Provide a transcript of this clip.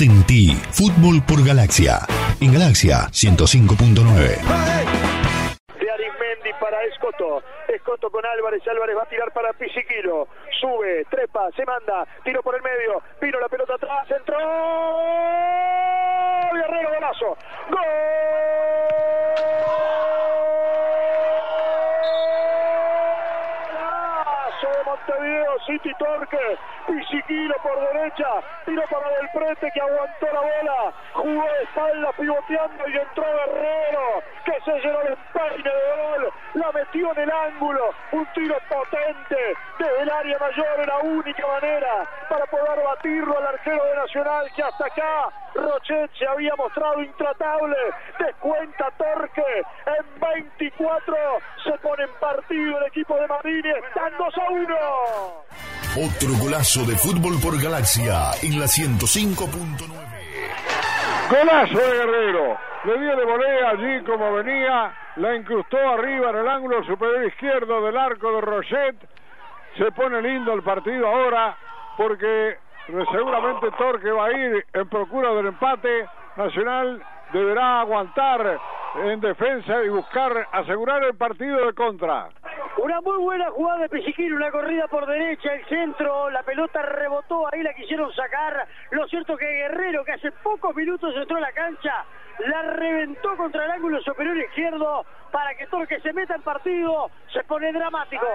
Sentí Fútbol por Galaxia. En Galaxia 105.9 para Escoto. Escoto con Álvarez. Álvarez va a tirar para Pisiquilo. Sube, trepa, se manda. Tiro por el medio. Vino la pelota atrás. Entró. Guerrero golazo. ¡Gol! De Montevideo, City Torque, Pisiquilo por derecha, tiro para Del Prete que aguantó la bola, jugó de espalda pivoteando y entró Guerrero, se llenó el empeine de gol, la metió en el ángulo, un tiro potente desde el área mayor, la única manera para poder batirlo al arquero de Nacional que hasta acá Rochet se había mostrado intratable, descuenta Torque, en 24 se pone en partido el equipo de Madrid, están 2 a 1. Otro golazo de fútbol por Galaxia en la 105.9. Golazo de Guerrero. Le dio de volea allí como venía. La incrustó arriba en el ángulo superior izquierdo del arco de Rochet. Se pone lindo el partido ahora porque seguramente Torque va a ir en procura del empate. Nacional deberá aguantar en defensa y buscar asegurar el partido de contra. Una muy buena jugada de Pesiquín, una corrida por derecha, el centro, la pelota rebotó, ahí la quisieron sacar. Lo cierto que Guerrero, que hace pocos minutos entró a la cancha, la reventó contra el ángulo superior izquierdo para que Torque se meta en partido, se pone dramático.